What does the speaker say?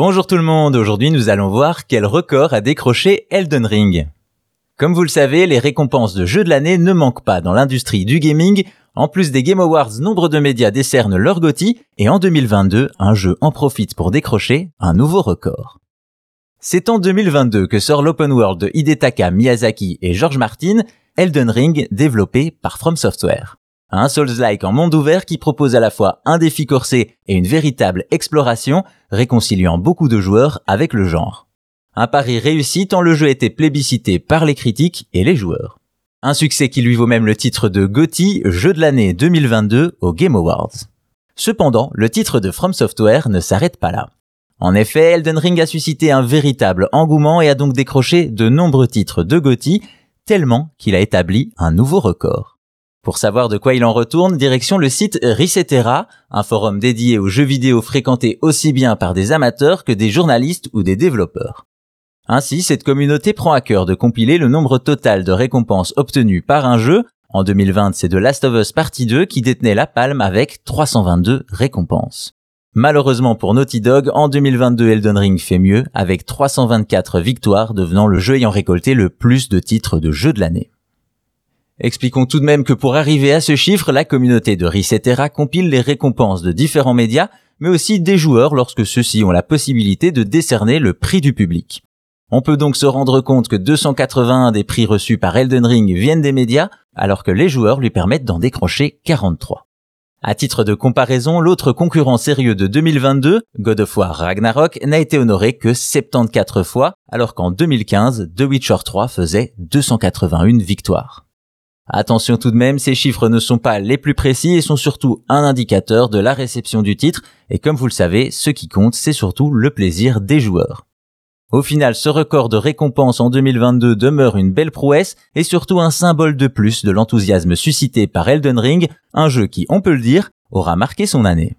Bonjour tout le monde, aujourd'hui nous allons voir quel record a décroché Elden Ring. Comme vous le savez, les récompenses de jeux de l'année ne manquent pas dans l'industrie du gaming. En plus des Game Awards, nombre de médias décernent leur GOTY et en 2022, un jeu en profite pour décrocher un nouveau record. C'est en 2022 que sort l'open world de Hidetaka Miyazaki et George Martin, Elden Ring développé par From Software. Un Souls-like en monde ouvert qui propose à la fois un défi corsé et une véritable exploration, réconciliant beaucoup de joueurs avec le genre. Un pari réussi tant le jeu était plébiscité par les critiques et les joueurs. Un succès qui lui vaut même le titre de GOTY, jeu de l'année 2022 aux Game Awards. Cependant, le titre de From Software ne s'arrête pas là. En effet, Elden Ring a suscité un véritable engouement et a donc décroché de nombreux titres de GOTY, tellement qu'il a établi un nouveau record. Pour savoir de quoi il en retourne, direction le site Resetera, un forum dédié aux jeux vidéo fréquenté aussi bien par des amateurs que des journalistes ou des développeurs. Ainsi, cette communauté prend à cœur de compiler le nombre total de récompenses obtenues par un jeu. En 2020, c'est The Last of Us Partie 2 qui détenait la palme avec 322 récompenses. Malheureusement pour Naughty Dog, en 2022 Elden Ring fait mieux avec 324 victoires devenant le jeu ayant récolté le plus de titres de jeu de l'année. Expliquons tout de même que pour arriver à ce chiffre, la communauté de Resetera compile les récompenses de différents médias, mais aussi des joueurs lorsque ceux-ci ont la possibilité de décerner le prix du public. On peut donc se rendre compte que 281 des prix reçus par Elden Ring viennent des médias, alors que les joueurs lui permettent d'en décrocher 43. À titre de comparaison, l'autre concurrent sérieux de 2022, God of War Ragnarok, n'a été honoré que 74 fois, alors qu'en 2015, The Witcher 3 faisait 281 victoires. Attention tout de même, ces chiffres ne sont pas les plus précis et sont surtout un indicateur de la réception du titre, et comme vous le savez, ce qui compte, c'est surtout le plaisir des joueurs. Au final, ce record de récompense en 2022 demeure une belle prouesse et surtout un symbole de plus de l'enthousiasme suscité par Elden Ring, un jeu qui, on peut le dire, aura marqué son année.